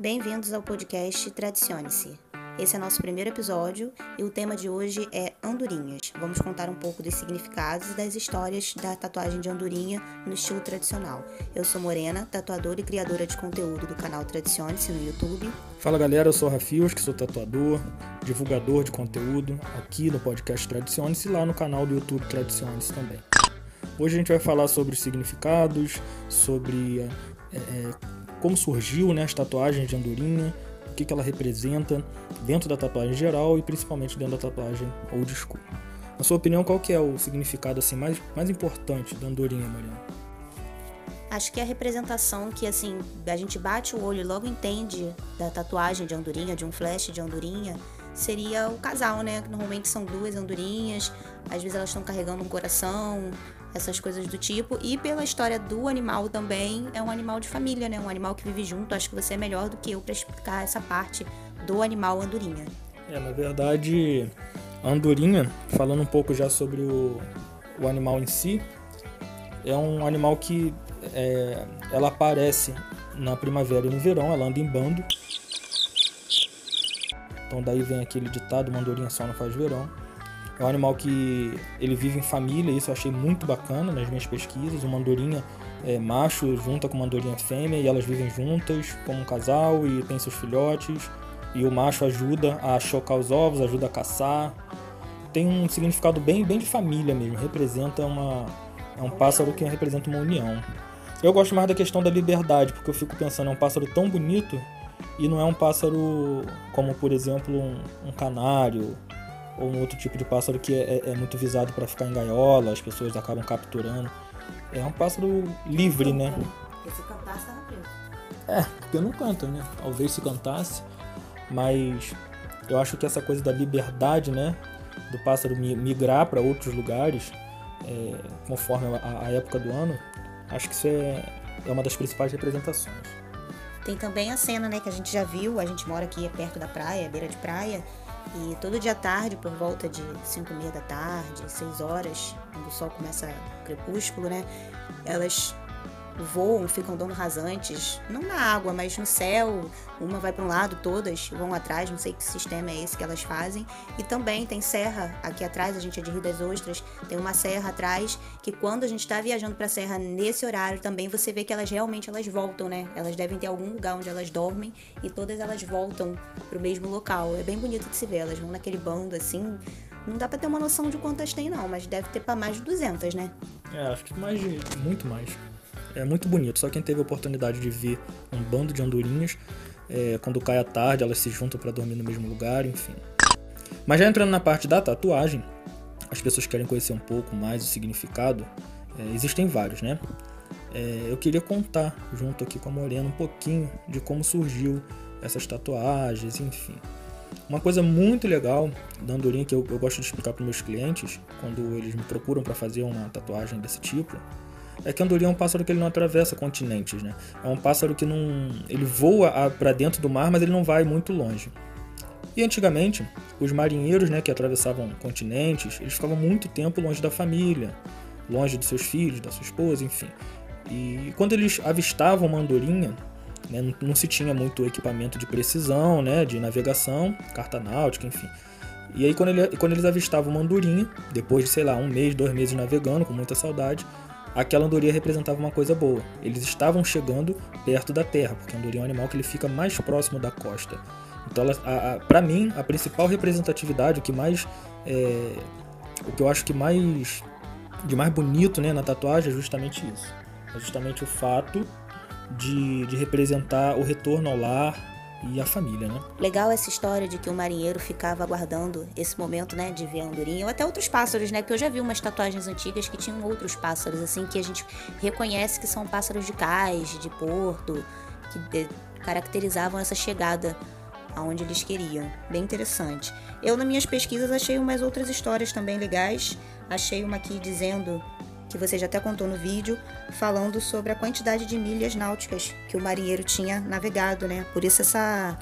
Bem-vindos ao podcast Tradicione-se. Esse é nosso primeiro episódio e o tema de hoje é andorinhas. Vamos contar um pouco dos significados e das histórias da tatuagem de andorinha no estilo tradicional. Eu sou Morena, tatuadora e criadora de conteúdo do canal Tradicione-se no YouTube. Fala galera, eu sou Rafios, que sou tatuador, divulgador de conteúdo aqui no podcast Tradicione-se e lá no canal do YouTube Tradicione-se também. Hoje a gente vai falar sobre os significados, sobre é, como surgiu né, as tatuagens de andorinha, o que, que ela representa dentro da tatuagem geral e principalmente dentro da tatuagem old school. Na sua opinião, qual que é o significado assim mais, mais importante da andorinha, Mariana? Acho que é a representação que, assim, a gente bate o olho e logo entende da tatuagem de andorinha, de um flash de andorinha, seria o casal, né? Normalmente são duas andorinhas, às vezes elas estão carregando um coração, essas coisas do tipo. E pela história do animal também, é um animal de família, né? Um animal que vive junto. Acho que você é melhor do que eu para explicar essa parte do animal andorinha. É, na verdade, a andorinha, falando um pouco já sobre o, o animal em si, é um animal que é, ela aparece na primavera e no verão, ela anda em bando. Então daí vem aquele ditado, uma andorinha só não faz verão. É um animal que ele vive em família, isso eu achei muito bacana nas minhas pesquisas. Uma andorinha é, macho junta com uma andorinha fêmea e elas vivem juntas como um casal e tem seus filhotes. E o macho ajuda a chocar os ovos, ajuda a caçar. Tem um significado bem, bem de família mesmo, representa uma. É um pássaro que representa uma união. Eu gosto mais da questão da liberdade, porque eu fico pensando, é um pássaro tão bonito e não é um pássaro como, por exemplo, um, um canário ou um outro tipo de pássaro que é, é, é muito visado para ficar em gaiola, as pessoas acabam capturando. É um pássaro livre, né? Porque se cantasse, tava preso. É, porque não canta, né? Talvez se cantasse, mas eu acho que essa coisa da liberdade, né? Do pássaro migrar para outros lugares, é, conforme a, a, época do ano, acho que isso é, é uma das principais representações. Tem também a cena, né, que a gente já viu, a gente mora aqui perto da praia, beira de praia, e todo dia à tarde, por volta de 5 e meia da tarde, 6 horas, quando o sol começa o crepúsculo, né? Elas voam, ficam dando rasantes, não na água, mas no céu. Uma vai para um lado, todas vão atrás, não sei que sistema é esse que elas fazem. E também tem serra aqui atrás, a gente é de Rio das Ostras, tem uma serra atrás que quando a gente está viajando para a serra nesse horário também você vê que elas realmente elas voltam, né? Elas devem ter algum lugar onde elas dormem e todas elas voltam para o mesmo local. É bem bonito de se ver, elas vão naquele bando assim. Não dá para ter uma noção de quantas tem não, mas deve ter para mais de 200, né? É, acho que mais de muito mais. É muito bonito. Só quem teve a oportunidade de ver um bando de andorinhas, é, quando cai a tarde, elas se juntam para dormir no mesmo lugar, enfim. Mas já entrando na parte da tatuagem, as pessoas querem conhecer um pouco mais o significado. É, existem vários, né? É, eu queria contar junto aqui com a Morena um pouquinho de como surgiu essas tatuagens, enfim. Uma coisa muito legal da andorinha que eu, eu gosto de explicar para meus clientes quando eles me procuram para fazer uma tatuagem desse tipo é que a andorinha é um pássaro que ele não atravessa continentes, né? É um pássaro que não, ele voa para dentro do mar, mas ele não vai muito longe. E antigamente, os marinheiros, né, que atravessavam continentes, eles ficavam muito tempo longe da família, longe dos seus filhos, da sua esposa, enfim. E quando eles avistavam uma andorinha, né, não, se tinha muito equipamento de precisão, né, de navegação, carta náutica, enfim. E aí quando, ele, quando eles avistavam uma andorinha, depois de, sei lá, um mês, dois meses navegando, com muita saudade, aquela andorinha representava uma coisa boa. Eles estavam chegando perto da terra, porque a andorinha é um animal que ele fica mais próximo da costa. Então, para mim, a principal representatividade, o que mais, é, o que eu acho que mais de mais bonito, né, na tatuagem é justamente isso. É justamente o fato de, de representar o retorno ao lar, e a família, né? Legal essa história de que o marinheiro ficava aguardando esse momento, né, de ver a andorinha, ou até outros pássaros, né? Porque eu já vi umas tatuagens antigas que tinham outros pássaros, assim, que a gente reconhece que são pássaros de cais, de porto, que caracterizavam essa chegada aonde eles queriam. Bem interessante. Eu, nas minhas pesquisas, achei umas outras histórias também legais. Achei uma aqui dizendo que você já até contou no vídeo, falando sobre a quantidade de milhas náuticas que o marinheiro tinha navegado, né? Por isso essa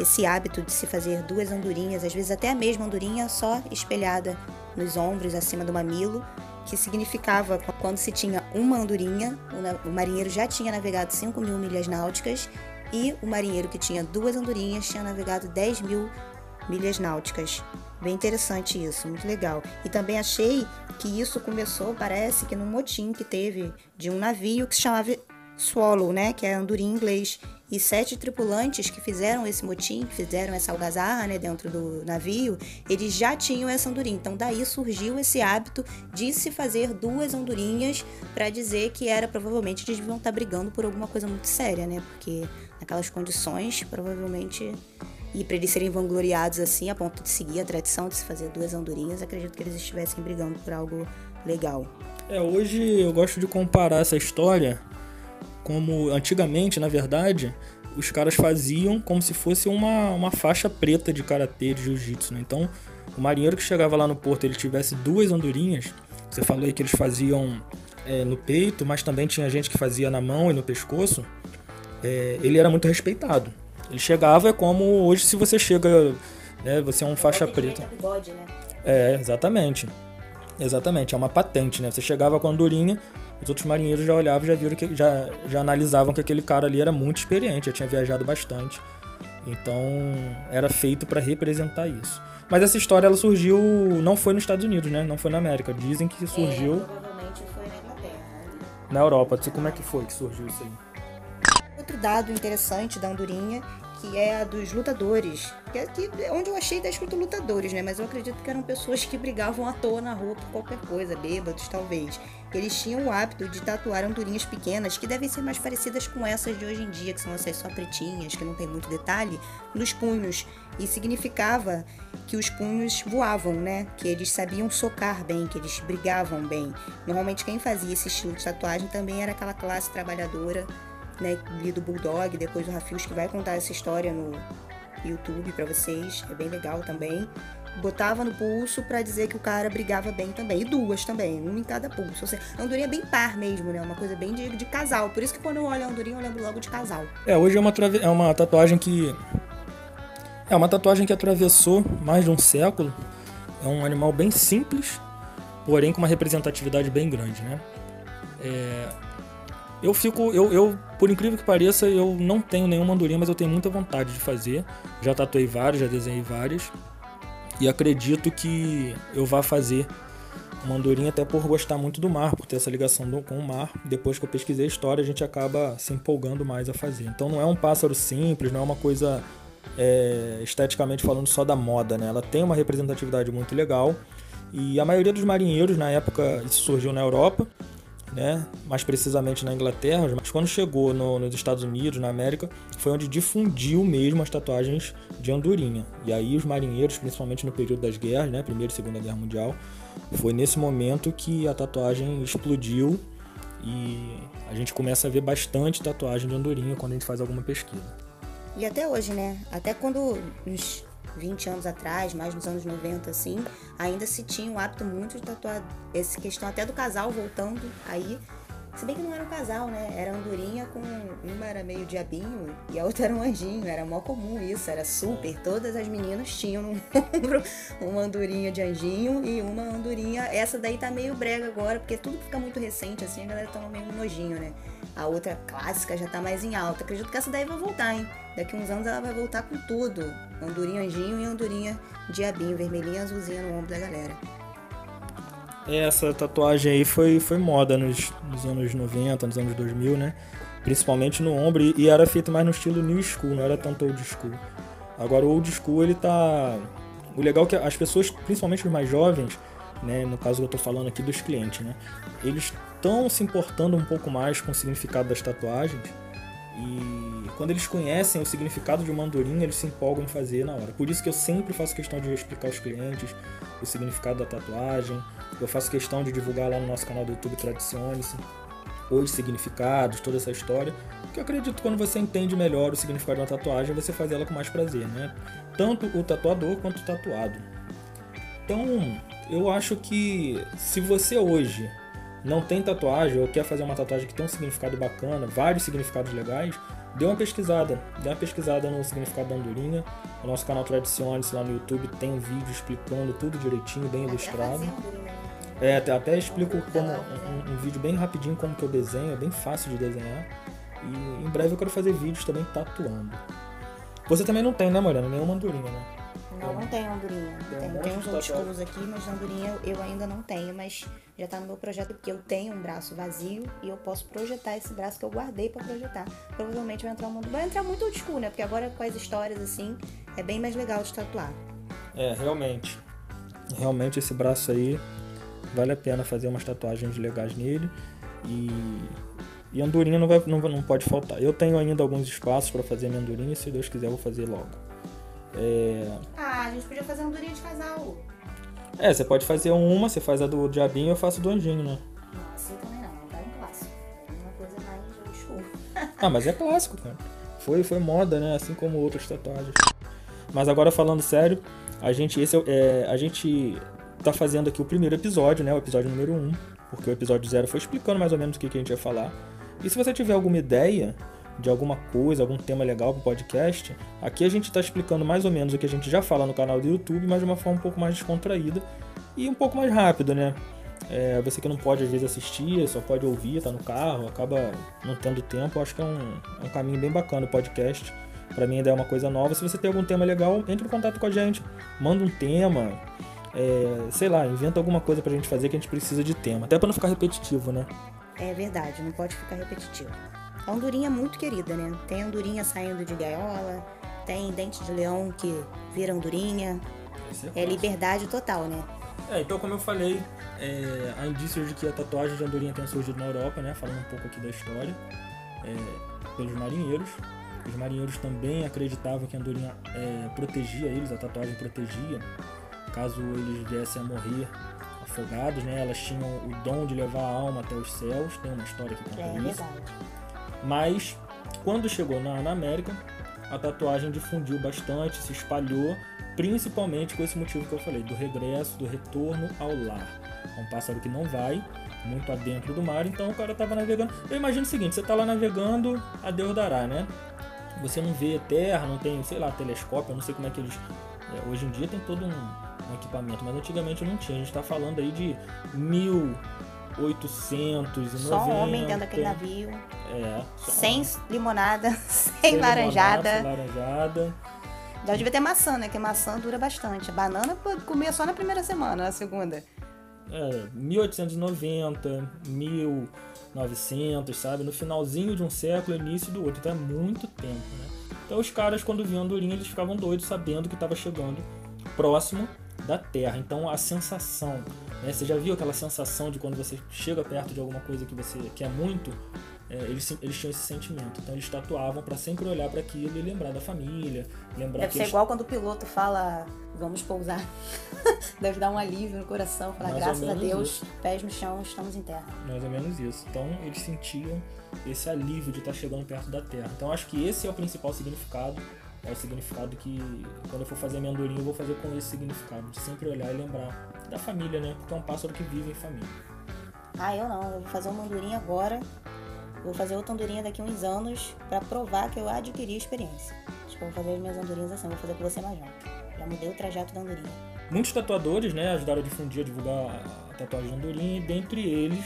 esse hábito de se fazer duas andorinhas, às vezes até a mesma andorinha só espelhada nos ombros, acima do mamilo, que significava quando se tinha uma andorinha, o marinheiro já tinha navegado 5 mil milhas náuticas E o marinheiro que tinha duas andorinhas tinha navegado 10 mil milhas náuticas. Bem interessante isso, muito legal. E também achei que isso começou, parece que num motim que teve de um navio que se chamava Swallow, né, que é andorinha em inglês, e sete tripulantes que fizeram esse motim, que fizeram essa algazarra, né, dentro do navio, eles já tinham essa andorinha. Então daí surgiu esse hábito de se fazer duas andorinhas para dizer que era provavelmente eles deviam estar brigando por alguma coisa muito séria, né? Porque naquelas condições, provavelmente e para eles serem vangloriados assim, a ponto de seguir a tradição de se fazer duas andorinhas, acredito que eles estivessem brigando por algo legal. É, hoje eu gosto de comparar essa história como antigamente, na verdade, os caras faziam como se fosse uma, uma faixa preta de karatê, de jiu-jitsu, né? Então, o marinheiro que chegava lá no porto, ele tivesse duas andorinhas, você falou aí que eles faziam é, no peito, mas também tinha gente que fazia na mão e no pescoço, é, ele era muito respeitado. Ele chegava é como hoje se você chega, né, você é um faixa preta. Bigode, né? É, exatamente. Exatamente, é uma patente, né? Você chegava com a andorinha, os outros marinheiros já olhavam, já viram que já, já analisavam que aquele cara ali era muito experiente, já tinha viajado bastante. Então era feito para representar isso. Mas essa história ela surgiu não foi nos Estados Unidos, né? Não foi na América. Dizem que surgiu. É, provavelmente foi na Inglaterra. Na Europa. Não sei como é que foi que surgiu isso aí. Outro dado interessante da andorinha que é a dos lutadores. Que é que, onde eu achei tá escrito lutadores, né? Mas eu acredito que eram pessoas que brigavam à toa na rua por qualquer coisa, bêbados talvez. Eles tinham o hábito de tatuar andorinhas pequenas, que devem ser mais parecidas com essas de hoje em dia, que são essas só pretinhas, que não tem muito detalhe, nos punhos. E significava que os punhos voavam, né? Que eles sabiam socar bem, que eles brigavam bem. Normalmente quem fazia esse estilo de tatuagem também era aquela classe trabalhadora né, do Bulldog, depois o Rafius que vai contar essa história no YouTube para vocês, é bem legal também. Botava no pulso para dizer que o cara brigava bem também. E duas também, uma em cada pulso. Ou seja, andorinha é bem par mesmo, né? Uma coisa bem de, de casal. Por isso que quando eu olho a andorinha, eu lembro logo de casal. É, hoje é uma, é uma tatuagem que. É uma tatuagem que atravessou mais de um século. É um animal bem simples, porém com uma representatividade bem grande, né? É, eu fico, eu, eu, por incrível que pareça, eu não tenho nenhuma andorinha, mas eu tenho muita vontade de fazer. Já tatuei várias, já desenhei várias. E acredito que eu vá fazer uma andorinha até por gostar muito do mar, por ter essa ligação do, com o mar. Depois que eu pesquisei a história, a gente acaba se empolgando mais a fazer. Então não é um pássaro simples, não é uma coisa é, esteticamente falando só da moda, né? Ela tem uma representatividade muito legal. E a maioria dos marinheiros, na época, isso surgiu na Europa, né? mais precisamente na Inglaterra, mas quando chegou no, nos Estados Unidos, na América, foi onde difundiu mesmo as tatuagens de andorinha. E aí os marinheiros, principalmente no período das guerras, né? Primeira e Segunda Guerra Mundial, foi nesse momento que a tatuagem explodiu e a gente começa a ver bastante tatuagem de andorinha quando a gente faz alguma pesquisa. E até hoje, né? Até quando nos 20 anos atrás, mais nos anos 90, assim, ainda se tinha o hábito muito de tatuar essa questão até do casal voltando aí. Se bem que não era um casal, né? Era andorinha com. Uma era meio diabinho e a outra era um anjinho. Era mó comum isso, era super. Todas as meninas tinham no ombro uma andorinha de anjinho e uma andorinha. Essa daí tá meio brega agora, porque tudo fica muito recente, assim, a galera toma meio nojinho, né? A outra clássica já tá mais em alta. Acredito que essa daí vai voltar, hein? Daqui uns anos ela vai voltar com tudo. Andorinha anjinho e andorinha diabinho, vermelhinha azulzinha no ombro da galera. Essa tatuagem aí foi, foi moda nos, nos anos 90, nos anos 2000, né? Principalmente no ombro e era feito mais no estilo new school, não era tanto old school. Agora o old school ele tá. O legal é que as pessoas, principalmente os mais jovens, né, no caso eu tô falando aqui dos clientes, né, eles estão se importando um pouco mais com o significado das tatuagens e quando eles conhecem o significado de uma andorinha, eles se empolgam em fazer na hora. Por isso que eu sempre faço questão de explicar aos clientes o significado da tatuagem. Eu faço questão de divulgar lá no nosso canal do YouTube Tradicione-se os significados, toda essa história. Porque eu acredito que quando você entende melhor o significado de uma tatuagem, você faz ela com mais prazer, né? Tanto o tatuador quanto o tatuado. Então, eu acho que se você hoje não tem tatuagem ou quer fazer uma tatuagem que tem um significado bacana, vários significados legais, dê uma pesquisada. Dê uma pesquisada no significado da andorinha. O nosso canal Tradiciones lá no YouTube tem um vídeo explicando tudo direitinho, bem ilustrado. É, até, até explico como um, um, vídeo bem rapidinho como que eu desenho, é bem fácil de desenhar. E em breve eu quero fazer vídeos também tatuando. Você também não tem, né, Morena? Nenhuma andorinha, né? Não, não tenho andorinha. Tem Tem, monte tem de uns tatuagem. schools aqui, mas andorinha eu ainda não tenho. Mas já tá no meu projeto porque eu tenho um braço vazio e eu posso projetar esse braço que eu guardei pra projetar. Provavelmente vai entrar um mundo. Vai entrar muito old school, né? Porque agora com as histórias assim é bem mais legal de tatuar. É, realmente. Realmente esse braço aí vale a pena fazer umas tatuagens legais nele. E, e andorinha não, vai, não, não pode faltar. Eu tenho ainda alguns espaços para fazer minha andorinha, se Deus quiser eu vou fazer logo. É, Ah, a gente podia fazer andorinha de casal. é, você pode fazer uma, você faz a do diabinho eu faço do anjinho, né? Não, assim também não. Não quero um clássico. Uma coisa mais. Ah, mas é clássico, cara. Foi, foi moda, né? Assim como outras tatuagens. Mas agora falando sério, a gente, esse é, é, a gente tá fazendo aqui o primeiro episódio, né? O episódio número 1. Porque o episódio 0 foi explicando mais ou menos o que, que a gente ia falar. E se você tiver alguma ideia de alguma coisa, algum tema legal pro podcast, aqui a gente tá explicando mais ou menos o que a gente já fala no canal do YouTube, mas de uma forma um pouco mais descontraída e um pouco mais rápido, né? É, você que não pode às vezes assistir, só pode ouvir, tá no carro, acaba não tendo tempo, acho que é um, é um caminho bem bacana o podcast. Pra mim ainda é uma coisa nova. Se você tem algum tema legal, entre em contato com a gente. Manda um tema, é, sei lá, inventa alguma coisa pra gente fazer que a gente precisa de tema. Até pra não ficar repetitivo, né? É verdade, não pode ficar repetitivo. A andorinha é muito querida, né? Tem andorinha saindo de gaiola, tem dente de leão que vira andorinha. É liberdade total, né? É, então como eu falei, é, há indícios de que a tatuagem de andorinha tenha surgido na Europa, né? Falando um pouco aqui da história, é, pelos marinheiros. Os marinheiros também acreditavam que a andorinha é, protegia eles, a tatuagem protegia, caso eles viessem a morrer afogados, né? Elas tinham o dom de levar a alma até os céus, tem uma história que conta É isso. verdade. Mas quando chegou na, na América, a tatuagem difundiu bastante, se espalhou, principalmente com esse motivo que eu falei, do regresso, do retorno ao lar. É um pássaro que não vai muito adentro do mar, então o cara tava navegando. Eu imagino o seguinte, você tá lá navegando, a Deus dará, né? Você não vê terra, não tem, sei lá, telescópio, eu não sei como é que eles. é, hoje em dia tem todo um, um equipamento, mas antigamente não tinha. A gente tá falando aí de 1890. Só homem dentro daquele navio, É. sem limonada, sem sem limonada, laranjada. sem laranjada. Já devia ter maçã, né? Que maçã dura bastante. A banana comia só na primeira semana, na segunda. É, 1890, 1900, sabe? No finalzinho de um século, início do outro. Então é muito tempo, né? Então os caras, quando viam Andorinha, eles ficavam doidos sabendo que estava chegando próximo da Terra. Então a sensação, né? Você já viu aquela sensação de quando você chega perto de alguma coisa que você quer muito? É, eles, eles tinham esse sentimento. Então eles tatuavam para sempre olhar para aquilo e lembrar da família, lembrar Deve que ser eles igual quando o piloto fala, vamos pousar. Deve dar um alívio no coração, falar, Mais graças a Deus, isso. pés no chão, estamos em terra. Mais ou menos isso. Então eles sentiam esse alívio de estar chegando perto da Terra. Então acho que esse é o principal significado. É o significado que quando eu for fazer minha andorinha eu vou fazer com esse significado. De sempre olhar e lembrar da família, né? Porque é um pássaro que vive em família. Ah, eu não, eu vou fazer uma andorinha agora. Vou fazer outra andorinha daqui a uns anos pra provar que eu adquiri experiência. Acho que eu vou fazer as minhas andorinhas assim, vou fazer com você mais não. Já mudei o trajeto da andorinha. Muitos tatuadores, né, ajudaram a difundir, a divulgar a tatuagem de andorinha, e dentre eles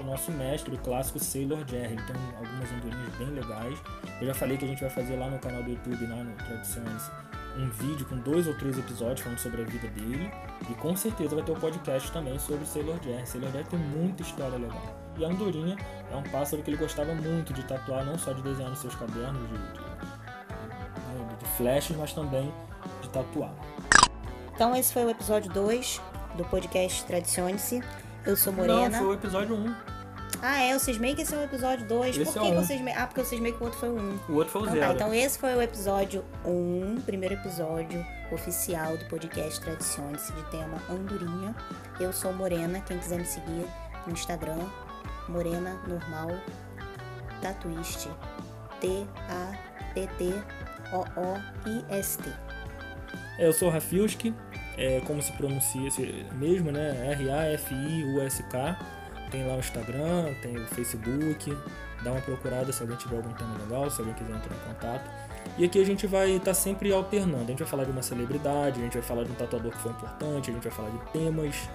o nosso mestre, o clássico Sailor Jerry. Tem algumas andorinhas bem legais. Eu já falei que a gente vai fazer lá no canal do YouTube, lá no Tradições, um vídeo com dois ou três episódios falando sobre a vida dele. E com certeza vai ter um podcast também sobre o Sailor Jerry. Sailor Jerry tem muita história legal. E a andorinha é um pássaro que ele gostava muito de tatuar, não só de desenhar nos seus cadernos de, de, de flashes, mas também de tatuar. Então esse foi o episódio 2 do podcast Tradicione-se. Eu sou Morena. Não, foi o episódio 1. Ah, é, o Cismei que esse é o episódio 2. Esse Por é que, o que um. o Cismei... Ah, porque o Cismei que o outro foi o 1. Um. O outro foi o Então zero. tá, então esse foi o episódio 1, um, primeiro episódio oficial do podcast Tradicione-se de tema Andorinha. Eu sou Morena, quem quiser me seguir no Instagram, Morena Normal Tatuiste. T-A-T-T-O-O-I-S-T. É, eu sou o Rafiuski, é, como se pronuncia mesmo, né? R-A-F-I-U-S-K. Tem lá o Instagram, tem o Facebook. Dá uma procurada se alguém tiver algum tema legal, se alguém quiser entrar em contato. E aqui a gente vai estar sempre alternando. A gente vai falar de uma celebridade, a gente vai falar de um tatuador que foi importante, a gente vai falar de temas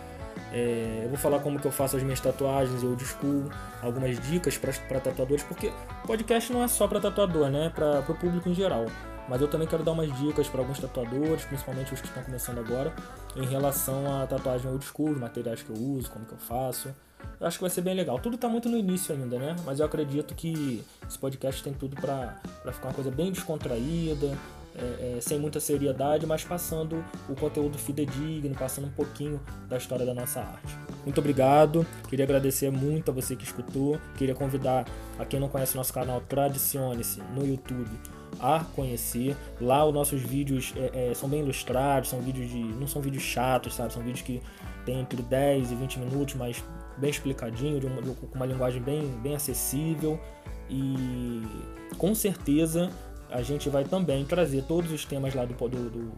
É, eu vou falar como que eu faço as minhas tatuagens old school, algumas dicas para tatuadores, porque podcast não é só para tatuador, né? Para o público em geral. Mas eu também quero dar umas dicas para alguns tatuadores, principalmente os que estão começando agora, em relação à tatuagem school, os materiais que eu uso, como que eu faço. Eu acho que vai ser bem legal. Tudo está muito no início ainda, né? Mas eu acredito que esse podcast tem tudo para ficar uma coisa bem descontraída, é, é, sem muita seriedade, mas passando o conteúdo fidedigno, passando um pouquinho da história da nossa arte. Muito obrigado, queria agradecer muito a você que escutou, queria convidar a quem não conhece nosso canal Tradicione-se no YouTube a conhecer. Lá os nossos vídeos é, é, são bem ilustrados, são vídeos de. não são vídeos chatos, sabe? São vídeos que tem entre 10 e 20 minutos, mas bem explicadinho, com uma, uma linguagem bem, bem acessível. E com certeza a gente vai também trazer todos os temas lá do, do, do,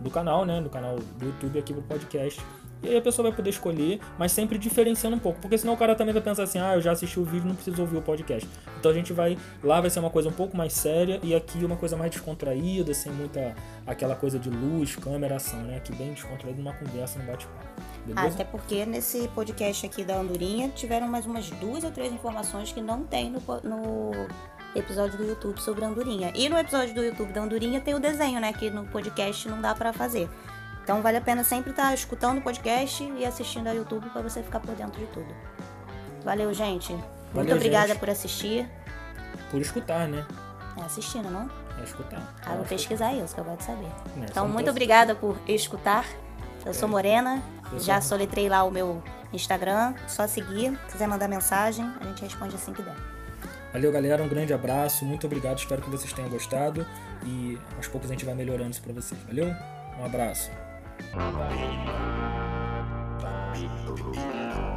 do canal, né? Do canal do YouTube aqui pro podcast e aí a pessoa vai poder escolher, mas sempre diferenciando um pouco. Porque senão o cara também vai pensar assim, ah, eu já assisti o vídeo, não preciso ouvir o podcast. Então a gente vai. Lá vai ser uma coisa um pouco mais séria e aqui uma coisa mais descontraída, sem muita aquela coisa de luz, câmera, ação, né? Aqui bem descontraído numa conversa, num bate-papo. Ah, até porque nesse podcast aqui da Andorinha tiveram mais umas duas ou três informações que não tem no, no episódio do YouTube sobre a Andorinha. E no episódio do YouTube da Andorinha tem o desenho, né? Que no podcast não dá para fazer. Então vale a pena sempre estar tá escutando o podcast e assistindo ao YouTube para você ficar por dentro de tudo. Valeu, gente. Muito Valeu, obrigada gente. por assistir. Por escutar, né? É assistindo, não? É escutar. Ah, vou pesquisar isso, que eu te saber. É, então, muito obrigada por escutar. Eu sou é. Morena, eu já sou... soletrei lá o meu Instagram, só seguir. Se quiser mandar mensagem, a gente responde assim que der. Valeu, galera. Um grande abraço. Muito obrigado. Espero que vocês tenham gostado. E aos poucos a gente vai melhorando isso pra vocês. Valeu? Um abraço. You.